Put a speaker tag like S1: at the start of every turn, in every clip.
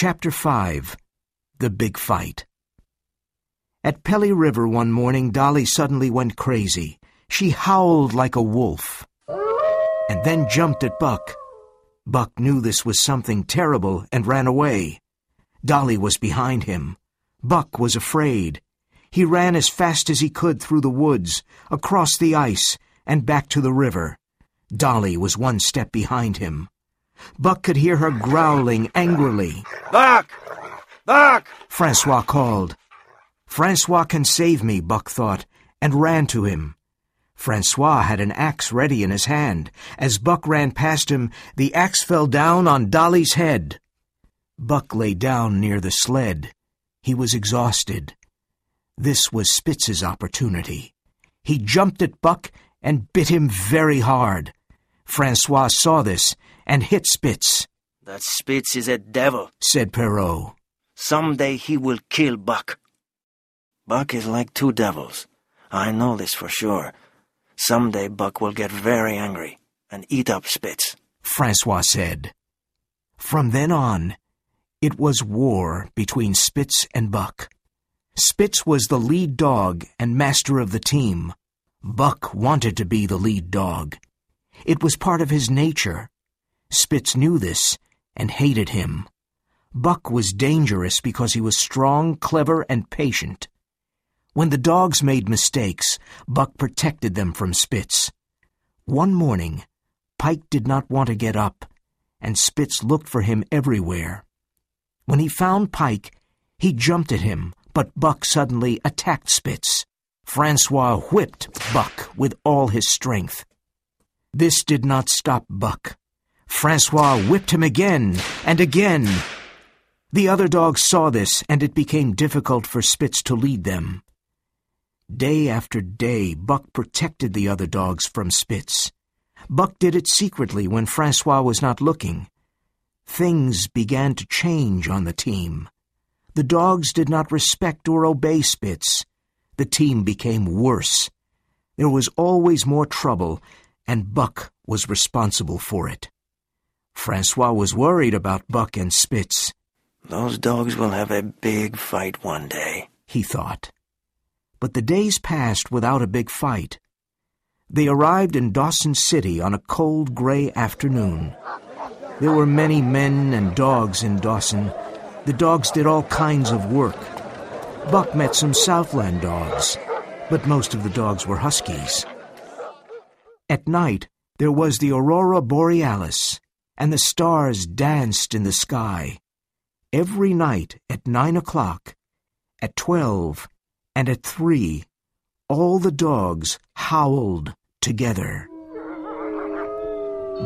S1: Chapter 5 The Big Fight At Pelly River one morning, Dolly suddenly went crazy. She howled like a wolf and then jumped at Buck. Buck knew this was something terrible and ran away. Dolly was behind him. Buck was afraid. He ran as fast as he could through the woods, across the ice, and back to the river. Dolly was one step behind him. Buck could hear her growling angrily.
S2: Buck! Buck!
S1: Francois called. Francois can save me, Buck thought, and ran to him. Francois had an axe ready in his hand. As Buck ran past him, the axe fell down on Dolly's head. Buck lay down near the sled. He was exhausted. This was Spitz's opportunity. He jumped at Buck and bit him very hard. Francois saw this and hit Spitz.
S2: That Spitz is a devil,
S1: said Perrault.
S2: Someday he will kill Buck. Buck is like two devils. I know this for sure. Someday Buck will get very angry and eat up Spitz.
S1: Francois said. From then on, it was war between Spitz and Buck. Spitz was the lead dog and master of the team. Buck wanted to be the lead dog. It was part of his nature. Spitz knew this and hated him. Buck was dangerous because he was strong, clever, and patient. When the dogs made mistakes, Buck protected them from Spitz. One morning, Pike did not want to get up, and Spitz looked for him everywhere. When he found Pike, he jumped at him, but Buck suddenly attacked Spitz. Francois whipped Buck with all his strength. This did not stop Buck. Francois whipped him again and again. The other dogs saw this, and it became difficult for Spitz to lead them. Day after day, Buck protected the other dogs from Spitz. Buck did it secretly when Francois was not looking. Things began to change on the team. The dogs did not respect or obey Spitz. The team became worse. There was always more trouble, and Buck was responsible for it. Francois was worried about Buck and Spitz.
S2: Those dogs will have a big fight one day,
S1: he thought but the days passed without a big fight. They arrived in Dawson City on a cold, gray afternoon. There were many men and dogs in Dawson. The dogs did all kinds of work. Buck met some Southland dogs, but most of the dogs were huskies. At night, there was the aurora borealis, and the stars danced in the sky. Every night at nine o'clock, at twelve, and at three, all the dogs howled together.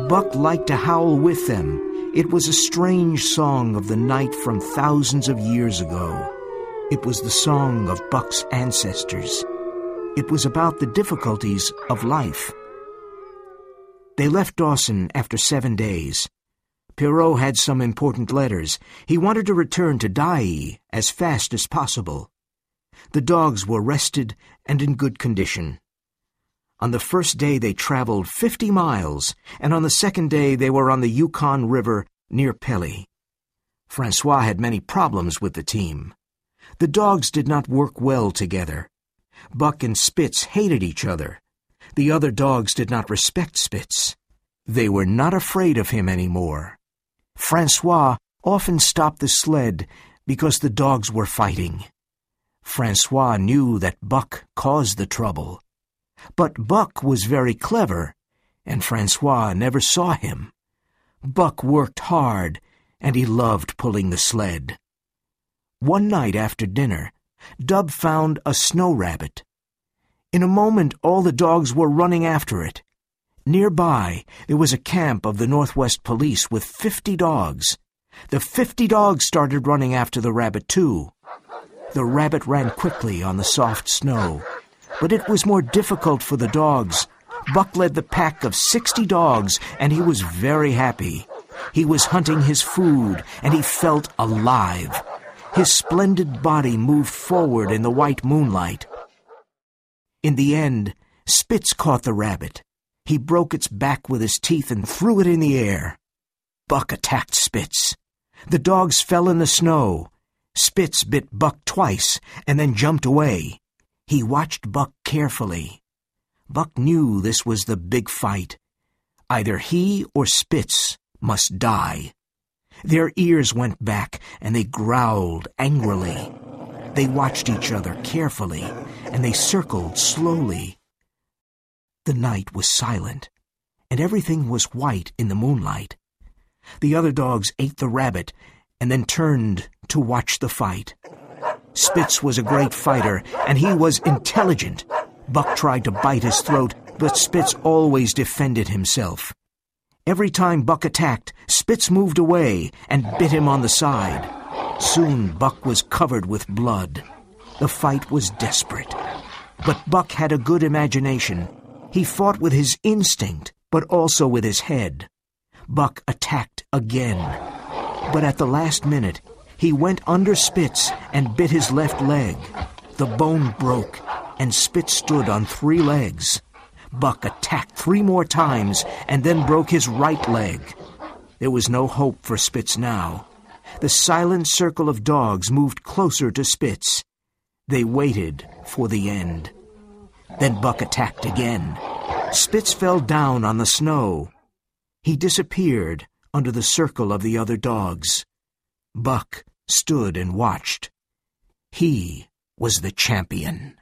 S1: Buck liked to howl with them. It was a strange song of the night from thousands of years ago. It was the song of Buck's ancestors. It was about the difficulties of life. They left Dawson after seven days. Perrault had some important letters. He wanted to return to Dyea as fast as possible. The dogs were rested and in good condition. On the first day they traveled 50 miles, and on the second day they were on the Yukon River near Pelly. Francois had many problems with the team. The dogs did not work well together. Buck and Spitz hated each other. The other dogs did not respect Spitz. They were not afraid of him any more. Francois often stopped the sled because the dogs were fighting. Francois knew that Buck caused the trouble. But Buck was very clever, and Francois never saw him. Buck worked hard, and he loved pulling the sled. One night after dinner, Dub found a snow rabbit. In a moment, all the dogs were running after it. Nearby, there was a camp of the Northwest Police with fifty dogs. The fifty dogs started running after the rabbit, too. The rabbit ran quickly on the soft snow, but it was more difficult for the dogs. Buck led the pack of sixty dogs, and he was very happy. He was hunting his food, and he felt alive. His splendid body moved forward in the white moonlight. In the end, Spitz caught the rabbit. He broke its back with his teeth and threw it in the air. Buck attacked Spitz. The dogs fell in the snow. Spitz bit Buck twice and then jumped away. He watched Buck carefully. Buck knew this was the big fight. Either he or Spitz must die. Their ears went back and they growled angrily. They watched each other carefully and they circled slowly. The night was silent and everything was white in the moonlight. The other dogs ate the rabbit and then turned to watch the fight. Spitz was a great fighter, and he was intelligent. Buck tried to bite his throat, but Spitz always defended himself. Every time Buck attacked, Spitz moved away and bit him on the side. Soon Buck was covered with blood. The fight was desperate. But Buck had a good imagination. He fought with his instinct, but also with his head. Buck attacked again. But at the last minute, he went under Spitz and bit his left leg. The bone broke, and Spitz stood on three legs. Buck attacked three more times and then broke his right leg. There was no hope for Spitz now. The silent circle of dogs moved closer to Spitz. They waited for the end. Then Buck attacked again. Spitz fell down on the snow. He disappeared under the circle of the other dogs. Buck stood and watched. He was the champion.